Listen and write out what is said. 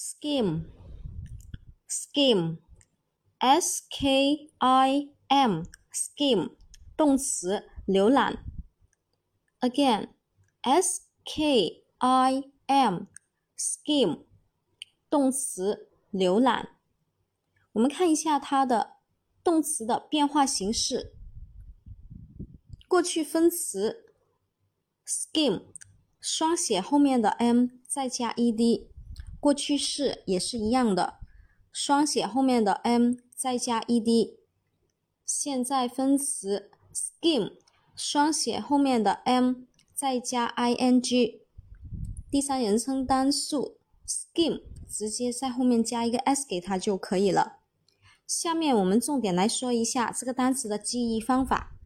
Scheme, scheme, s k i m scheme 动词，浏览。Again, s k i m scheme 动词，浏览。我们看一下它的动词的变化形式。过去分词 scheme 双写后面的 m 再加 ed。过去式也是一样的，双写后面的 m 再加 ed。现在分词 skim，双写后面的 m 再加 ing。第三人称单数 skim，直接在后面加一个 s 给它就可以了。下面我们重点来说一下这个单词的记忆方法。